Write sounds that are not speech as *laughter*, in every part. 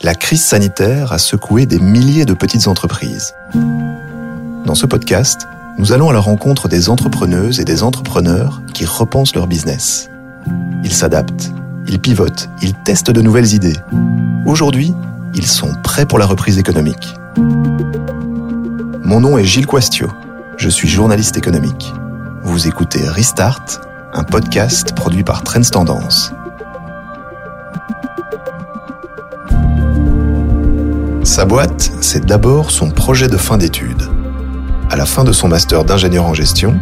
la crise sanitaire a secoué des milliers de petites entreprises. Dans ce podcast, nous allons à la rencontre des entrepreneuses et des entrepreneurs qui repensent leur business. Ils s'adaptent, ils pivotent, ils testent de nouvelles idées. Aujourd'hui, ils sont prêts pour la reprise économique. Mon nom est Gilles Quastio. Je suis journaliste économique. Vous écoutez Restart, un podcast produit par Trends Tendance. Sa boîte, c'est d'abord son projet de fin d'études. À la fin de son master d'ingénieur en gestion,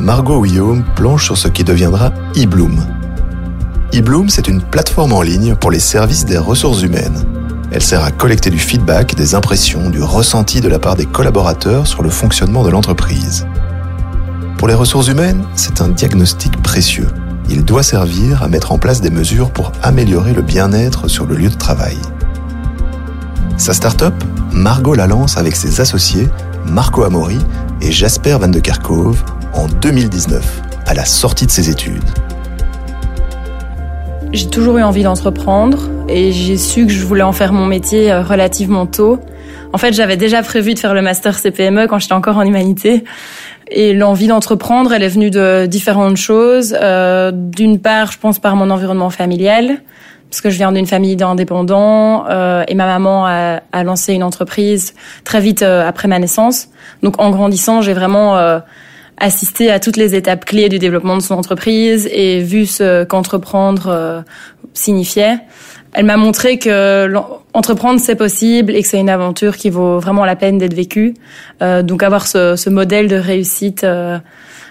Margot Guillaume planche sur ce qui deviendra eBloom. eBloom, c'est une plateforme en ligne pour les services des ressources humaines. Elle sert à collecter du feedback, des impressions, du ressenti de la part des collaborateurs sur le fonctionnement de l'entreprise. Pour les ressources humaines, c'est un diagnostic précieux. Il doit servir à mettre en place des mesures pour améliorer le bien-être sur le lieu de travail. Sa start-up, Margot la lance avec ses associés Marco Amori et Jasper Van de Kerkhove en 2019, à la sortie de ses études. J'ai toujours eu envie d'entreprendre et j'ai su que je voulais en faire mon métier euh, relativement tôt. En fait, j'avais déjà prévu de faire le master CPME quand j'étais encore en humanité. Et l'envie d'entreprendre, elle est venue de différentes choses. Euh, D'une part, je pense par mon environnement familial parce que je viens d'une famille d'indépendants euh, et ma maman a, a, lancé une entreprise très vite euh, après ma naissance. Donc en grandissant, j'ai vraiment euh, assisté à toutes les étapes clés du développement de son entreprise et vu ce qu'entreprendre euh, signifiait. Elle m'a montré que entreprendre c'est possible et que c'est une aventure qui vaut vraiment la peine d'être vécue. Euh, donc avoir ce, ce, modèle de réussite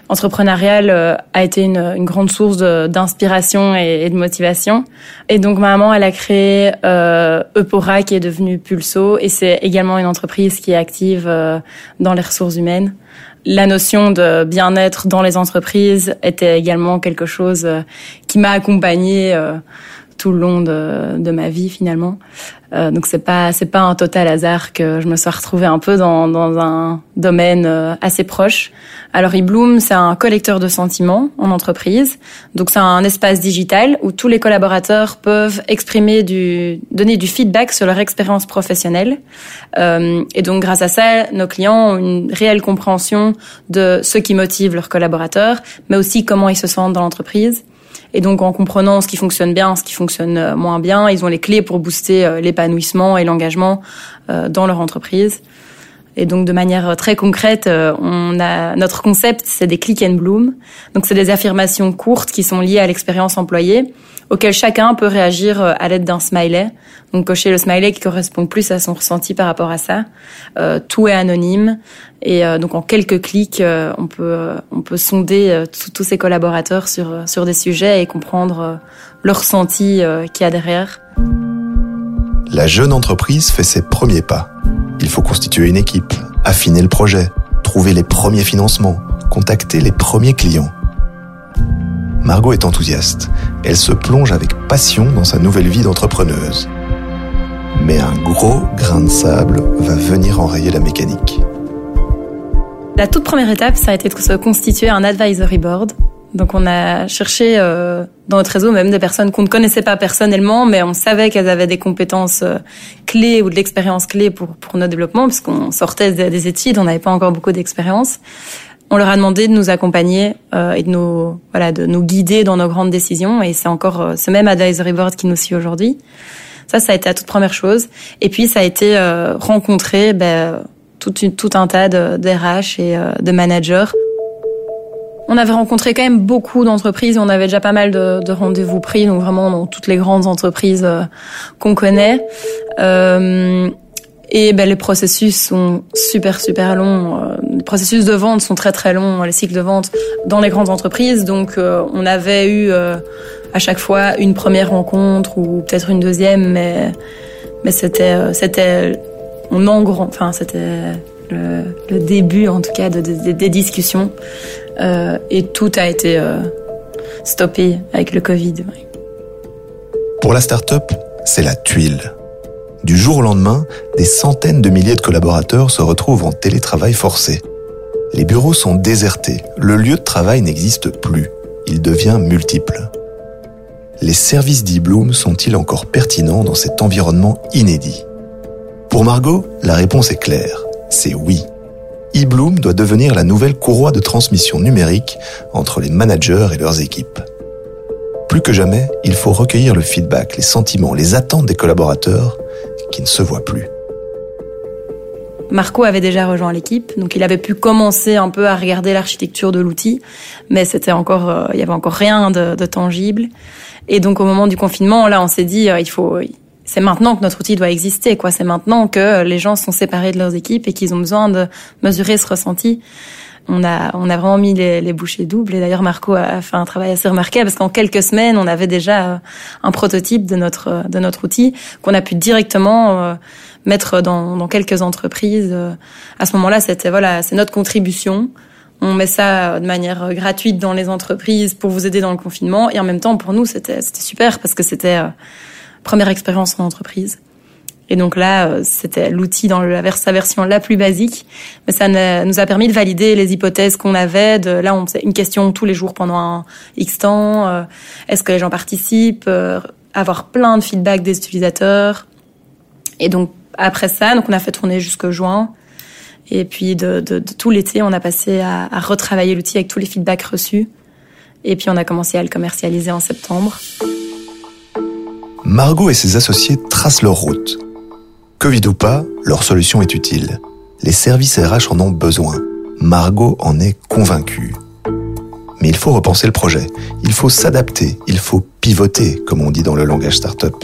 entrepreneuriale euh, a été une, une grande source d'inspiration et, de motivation. Et donc maman, elle a créé euh, Eupora qui est devenue Pulso et c'est également une entreprise qui est active euh, dans les ressources humaines. La notion de bien-être dans les entreprises était également quelque chose euh, qui m'a accompagnée euh, tout le long de, de ma vie finalement. Euh, donc c'est pas c'est pas un total hasard que je me sois retrouvée un peu dans, dans un domaine euh, assez proche. Alors eBloom, c'est un collecteur de sentiments en entreprise. Donc c'est un espace digital où tous les collaborateurs peuvent exprimer du donner du feedback sur leur expérience professionnelle. Euh, et donc grâce à ça, nos clients ont une réelle compréhension de ce qui motive leurs collaborateurs, mais aussi comment ils se sentent dans l'entreprise. Et donc en comprenant ce qui fonctionne bien, ce qui fonctionne euh, moins bien, ils ont les clés pour booster euh, l'épanouissement et l'engagement euh, dans leur entreprise. Et donc de manière très concrète, on a notre concept, c'est des click and bloom. Donc c'est des affirmations courtes qui sont liées à l'expérience employée, auxquelles chacun peut réagir à l'aide d'un smiley. Donc cocher le smiley qui correspond plus à son ressenti par rapport à ça. Euh, tout est anonyme et euh, donc en quelques clics, euh, on peut on peut sonder tous ses collaborateurs sur sur des sujets et comprendre le ressenti qu'il y a derrière. La jeune entreprise fait ses premiers pas. Il faut constituer une équipe, affiner le projet, trouver les premiers financements, contacter les premiers clients. Margot est enthousiaste. Elle se plonge avec passion dans sa nouvelle vie d'entrepreneuse. Mais un gros grain de sable va venir enrayer la mécanique. La toute première étape, ça a été de se constituer un advisory board. Donc on a cherché euh, dans notre réseau même des personnes qu'on ne connaissait pas personnellement, mais on savait qu'elles avaient des compétences euh, clés ou de l'expérience clé pour pour notre développement, puisqu'on sortait des études, on n'avait pas encore beaucoup d'expérience. On leur a demandé de nous accompagner euh, et de nous voilà de nous guider dans nos grandes décisions, et c'est encore euh, ce même advisory board qui nous suit aujourd'hui. Ça, ça a été la toute première chose. Et puis ça a été euh, rencontrer ben, tout, tout un tas de d'RH et euh, de managers. On avait rencontré quand même beaucoup d'entreprises, on avait déjà pas mal de, de rendez-vous pris, donc vraiment dans toutes les grandes entreprises euh, qu'on connaît. Euh, et ben, les processus sont super super longs. Euh, les processus de vente sont très très longs, les cycles de vente dans les grandes entreprises. Donc euh, on avait eu euh, à chaque fois une première rencontre ou peut-être une deuxième, mais mais c'était c'était on engrange, enfin c'était le, le, début en tout cas de, de, des discussions euh, et tout a été euh, stoppé avec le Covid. Pour la start-up, c'est la tuile. Du jour au lendemain, des centaines de milliers de collaborateurs se retrouvent en télétravail forcé. Les bureaux sont désertés, le lieu de travail n'existe plus, il devient multiple. les services d'eBloom sont-ils encore pertinents dans cet environnement inédit? Pour Margot, la réponse est claire, c'est oui. eBloom doit devenir la nouvelle courroie de transmission numérique entre les managers et leurs équipes. Plus que jamais, il faut recueillir le feedback, les sentiments, les attentes des collaborateurs qui ne se voient plus. Marco avait déjà rejoint l'équipe, donc il avait pu commencer un peu à regarder l'architecture de l'outil, mais c'était encore, euh, il y avait encore rien de, tangible. Et donc au moment du confinement, là, on s'est dit, euh, il faut, c'est maintenant que notre outil doit exister, quoi. C'est maintenant que les gens sont séparés de leurs équipes et qu'ils ont besoin de mesurer ce ressenti. On a, on a vraiment mis les, les bouchées doubles. Et d'ailleurs, Marco a fait un travail assez remarquable parce qu'en quelques semaines, on avait déjà euh, un prototype de notre, de notre outil qu'on a pu directement mettre dans, dans quelques entreprises. Euh, à ce moment-là, c'était voilà, c'est notre contribution. On met ça de manière gratuite dans les entreprises pour vous aider dans le confinement. Et en même temps, pour nous, c'était c'était super parce que c'était euh, première expérience en entreprise. Et donc là, euh, c'était l'outil dans sa version la plus basique, mais ça nous a permis de valider les hypothèses qu'on avait. De là, on une question tous les jours pendant un X temps. Est-ce que les gens participent Avoir plein de feedback des utilisateurs. Et donc après ça, donc on a fait tourner jusqu'au juin. Et puis de, de, de tout l'été, on a passé à, à retravailler l'outil avec tous les feedbacks reçus. Et puis on a commencé à le commercialiser en septembre. Margot et ses associés tracent leur route. Covid ou pas, leur solution est utile. Les services RH en ont besoin. Margot en est convaincue. Mais il faut repenser le projet. Il faut s'adapter. Il faut pivoter, comme on dit dans le langage startup.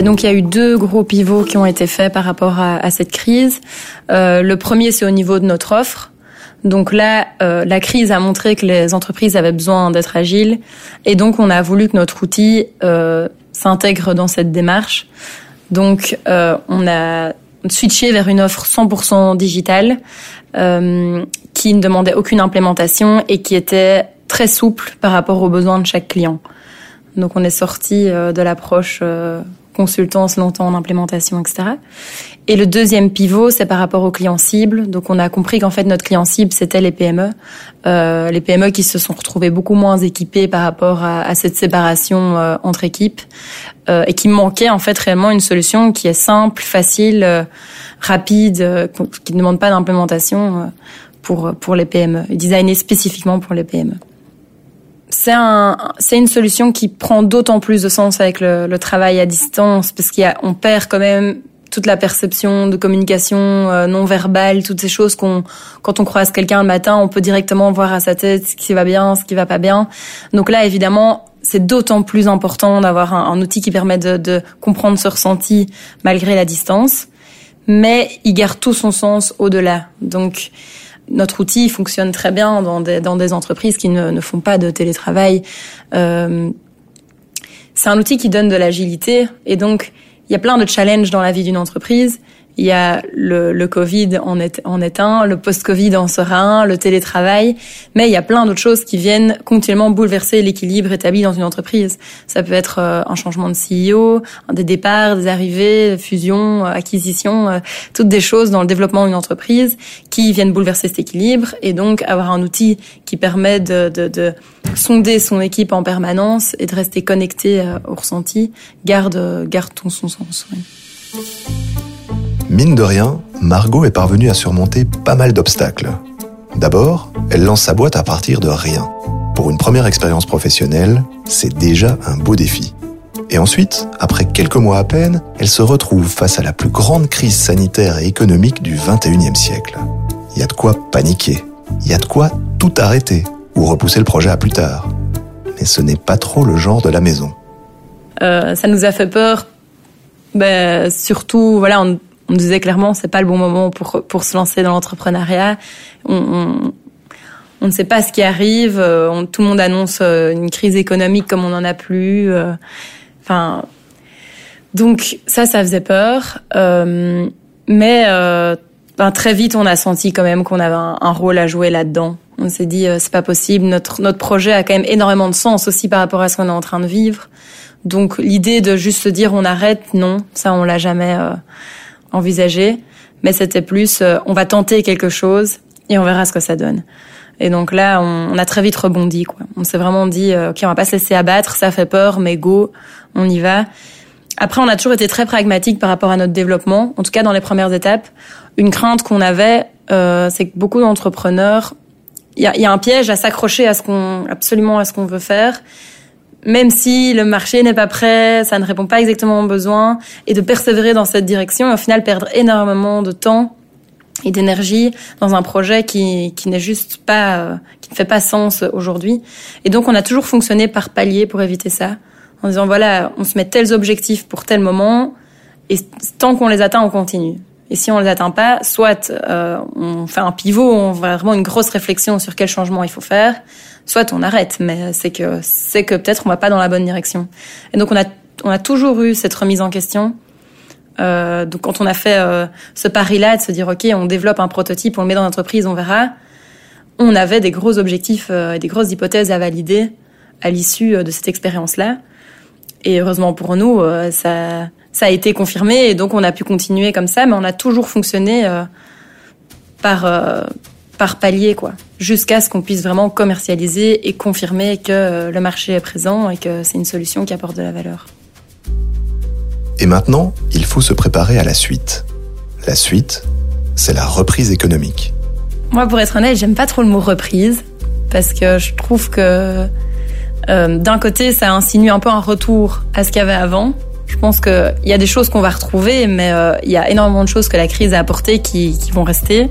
Donc il y a eu deux gros pivots qui ont été faits par rapport à, cette crise. Euh, le premier, c'est au niveau de notre offre. Donc là, euh, la crise a montré que les entreprises avaient besoin d'être agiles, et donc on a voulu que notre outil euh, s'intègre dans cette démarche. Donc euh, on a switché vers une offre 100% digitale euh, qui ne demandait aucune implémentation et qui était très souple par rapport aux besoins de chaque client. Donc on est sorti euh, de l'approche consultance longtemps en implémentation, etc. Et le deuxième pivot, c'est par rapport aux clients cibles. Donc, on a compris qu'en fait, notre client cible, c'était les PME. Euh, les PME qui se sont retrouvés beaucoup moins équipés par rapport à, à cette séparation euh, entre équipes euh, et qui manquait en fait réellement une solution qui est simple, facile, euh, rapide, euh, qui ne demande pas d'implémentation pour, pour les PME, designée spécifiquement pour les PME c'est un, c'est une solution qui prend d'autant plus de sens avec le, le travail à distance parce qu'il y a, on perd quand même toute la perception de communication euh, non verbale, toutes ces choses qu'on, quand on croise quelqu'un le matin, on peut directement voir à sa tête ce qui va bien, ce qui va pas bien. Donc là, évidemment, c'est d'autant plus important d'avoir un, un, outil qui permet de, de comprendre ce ressenti malgré la distance, mais il garde tout son sens au-delà. Donc notre outil fonctionne très bien dans des, dans des entreprises qui ne, ne, font pas de télétravail. Euh, c'est un outil qui donne de l'agilité et donc il y a plein de challenges dans la vie d'une entreprise il y a le, le Covid en est, en est un, le post-Covid en sera un, le télétravail, mais il y a plein d'autres choses qui viennent continuellement bouleverser l'équilibre établi dans une entreprise. Ça peut être euh, un changement de CEO, des départs, des arrivées, fusions, euh, acquisitions, euh, toutes des choses dans le développement d'une entreprise qui viennent bouleverser cet équilibre et donc avoir un outil qui permet de, de, de sonder son équipe en permanence et de rester connecté au ressenti garde, garde ton son sens. Oui. Mine de rien, Margot est parvenue à surmonter pas mal d'obstacles. D'abord, elle lance sa boîte à partir de rien. Pour une première expérience professionnelle, c'est déjà un beau défi. Et ensuite, après quelques mois à peine, elle se retrouve face à la plus grande crise sanitaire et économique du 21e siècle. Il y a de quoi paniquer. Il y a de quoi tout arrêter ou repousser le projet à plus tard. Mais ce n'est pas trop le genre de la maison. Euh, ça nous a fait peur. Ben, surtout, voilà, on on disait clairement c'est pas le bon moment pour pour se lancer dans l'entrepreneuriat. On, on, on, ne sait pas ce qui arrive. Euh, on, tout le monde annonce euh, une crise économique comme on n'en a plus. Euh, enfin, donc ça, ça faisait peur. Euh, mais euh, ben, très vite, on a senti quand même qu'on avait un, rôle à jouer là-dedans. On s'est dit c'est pas possible. Notre notre projet a quand même énormément de sens aussi par rapport à ce qu'on est en train de vivre. Donc l'idée de juste se dire on arrête, non, ça on l'a jamais envisagé, mais c'était plus euh, on va tenter quelque chose et on verra ce que ça donne. Et donc là, on, a très vite rebondi. Quoi. On s'est vraiment dit, ok, on va pas se laisser abattre, ça fait peur, mais go, on y va. Après, on a toujours été très pragmatique par rapport à notre développement, en tout cas dans les premières étapes. Une crainte qu'on avait, euh, c'est que beaucoup d'entrepreneurs, il y a, y a, un piège à s'accrocher à ce qu'on absolument à ce qu'on veut faire, même si le marché n'est pas prêt, ça ne répond pas exactement aux besoins, et de persévérer dans cette direction et au final perdre énormément de temps et d'énergie dans un projet qui, qui n'est juste pas, euh, qui ne fait pas sens aujourd'hui. Et donc on a toujours fonctionné par palier pour éviter ça en disant voilà, on se met tels objectifs pour tel moment et tant qu'on les atteint, on continue. Et si on les atteint pas, soit euh, on fait un pivot, on fait vraiment une grosse réflexion sur quel changement il faut faire, soit on arrête. Mais c'est que c'est que peut-être on va pas dans la bonne direction. Et donc on a on a toujours eu cette remise en question. Euh, donc quand on a fait euh, ce pari-là de se dire ok, on développe un prototype, on le met dans l'entreprise, on verra. On avait des gros objectifs, euh, des grosses hypothèses à valider à l'issue de cette expérience-là. Et heureusement pour nous, ça, ça a été confirmé et donc on a pu continuer comme ça, mais on a toujours fonctionné euh, par euh, par palier quoi, jusqu'à ce qu'on puisse vraiment commercialiser et confirmer que le marché est présent et que c'est une solution qui apporte de la valeur. Et maintenant, il faut se préparer à la suite. La suite, c'est la reprise économique. Moi, pour être honnête, j'aime pas trop le mot reprise parce que je trouve que euh, d'un côté, ça insinue un peu un retour à ce qu'il y avait avant. Je pense qu'il y a des choses qu'on va retrouver, mais euh, il y a énormément de choses que la crise a apportées qui, vont rester.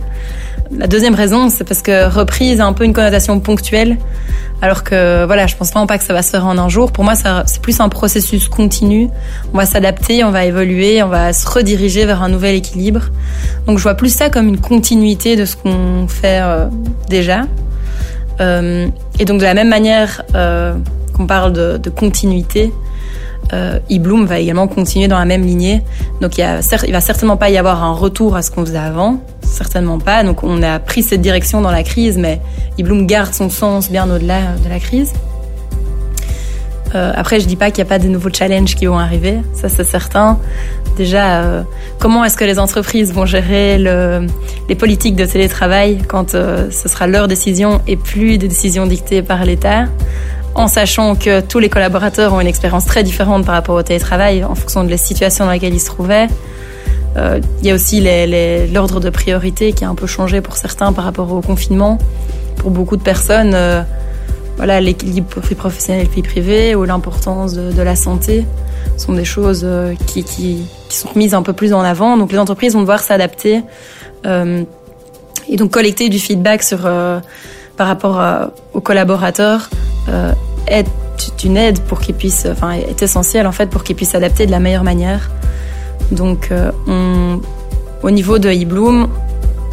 La deuxième raison, c'est parce que reprise a un peu une connotation ponctuelle, alors que voilà, je pense vraiment pas que ça va se faire en un jour. Pour moi, c'est plus un processus continu. On va s'adapter, on va évoluer, on va se rediriger vers un nouvel équilibre. Donc, je vois plus ça comme une continuité de ce qu'on fait euh, déjà. Euh, et donc de la même manière qu'on parle de continuité, euh, eBloom va également continuer dans la même lignée. Donc il, va certainement pas y avoir un retour à ce qu'on faisait avant, certainement pas. Donc on a pris cette direction dans la crise, mais eBloom garde son sens bien au-delà de la crise. Euh, après, je dis pas qu'il n'y a pas de nouveaux challenges qui vont arriver, ça c'est certain. Déjà, euh, comment est-ce que les entreprises vont gérer le, les politiques de télétravail quand euh, ce sera leur décision et plus des décisions dictées par l'État? En sachant que tous les collaborateurs ont une expérience très différente par rapport au télétravail en fonction de la situation dans laquelle ils se trouvaient. Euh, il y a aussi l'ordre de priorité qui a un peu changé pour certains par rapport au confinement. Pour beaucoup de personnes, euh, voilà, l'équilibre vie professionnelle vie privée ou l'importance de, la santé sont des choses euh, qui, sont mises un peu plus en avant. Donc les entreprises vont devoir s'adapter et donc collecter du feedback par rapport aux collaborateurs est une aide pour qu'ils puissent, enfin, est essentielle en fait pour qu'ils puissent s'adapter de la meilleure manière. Donc, euh, au niveau de eBloom,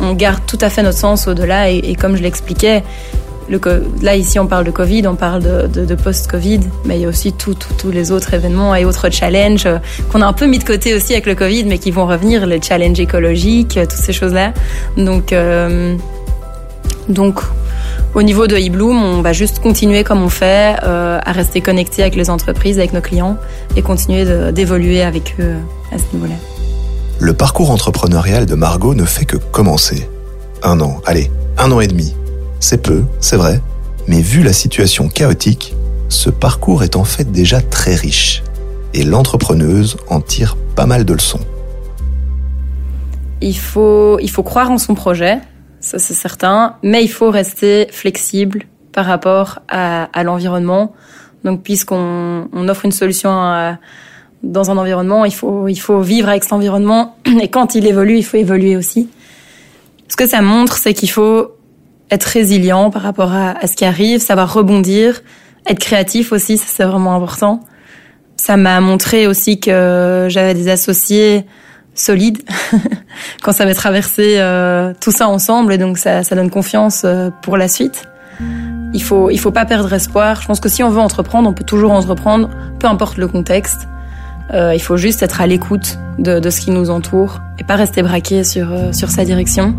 on garde tout à fait notre sens au-delà et, comme je l'expliquais, le, là ici on parle de Covid, on parle de, post-Covid, mais il y a aussi tous les autres événements et autres challenges euh, qu'on a un peu mis de côté aussi avec le Covid, mais qui vont revenir, les challenges écologiques, toutes ces choses-là. Donc, euh, donc au niveau de eBloom, on va juste continuer comme on fait, euh, à rester connecté avec les entreprises, avec nos clients et continuer d'évoluer avec eux à ce niveau-là. Le parcours entrepreneurial de Margot ne fait que commencer. Un an, allez, un an et demi. C'est peu, c'est vrai, mais vu la situation chaotique, ce parcours est en fait déjà très riche. Et l'entrepreneuse en tire pas mal de leçons. Il faut, il faut croire en son projet, ça c'est certain, mais il faut rester flexible par rapport à, à l'environnement. Donc puisqu'on on offre une solution à, dans un environnement, il faut, il faut vivre avec cet environnement *clears throat* et quand il évolue, il faut évoluer aussi. Ce que ça montre, c'est qu'il faut être résilient par rapport à, à, ce qui arrive, savoir rebondir, être créatif aussi, ça c'est vraiment important. Ça m'a montré aussi que j'avais des associés solide *laughs* quand ça va traverser euh, tout ça ensemble et donc ça, ça donne confiance euh, pour la suite. Il faut il faut pas perdre espoir. Je pense que si on veut entreprendre, on peut toujours entreprendre, peu importe le contexte. Euh, il faut juste être à l'écoute de, de, ce qui nous entoure et pas rester braqué sur euh, sur sa direction.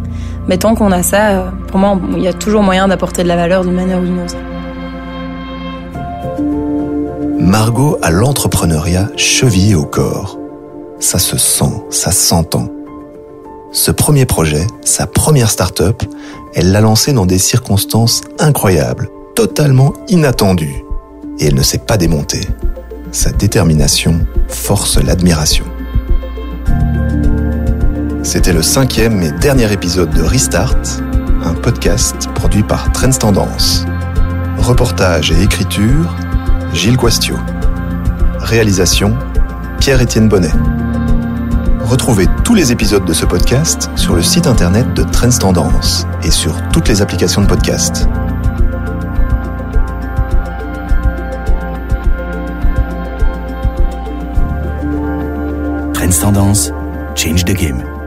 Mais tant qu'on a ça, euh, pour moi, il y a toujours moyen d'apporter de la valeur d'une manière ou d'une autre. Margot a l'entrepreneuriat chevillé au corps ça se sent, ça s'entend. Ce premier projet, sa première start-up, elle l'a lancé dans des circonstances incroyables, totalement inattendues. Et elle ne s'est pas démontée. Sa détermination force l'admiration. C'était le cinquième et dernier épisode de Restart, un podcast produit par Trends Tendance. Reportage et écriture, Gilles Guastio. Réalisation, Pierre-Étienne Bonnet. Retrouvez tous les épisodes de ce podcast sur le site internet de Trends Tendance et sur toutes les applications de podcast. Trends Tendance, change the game.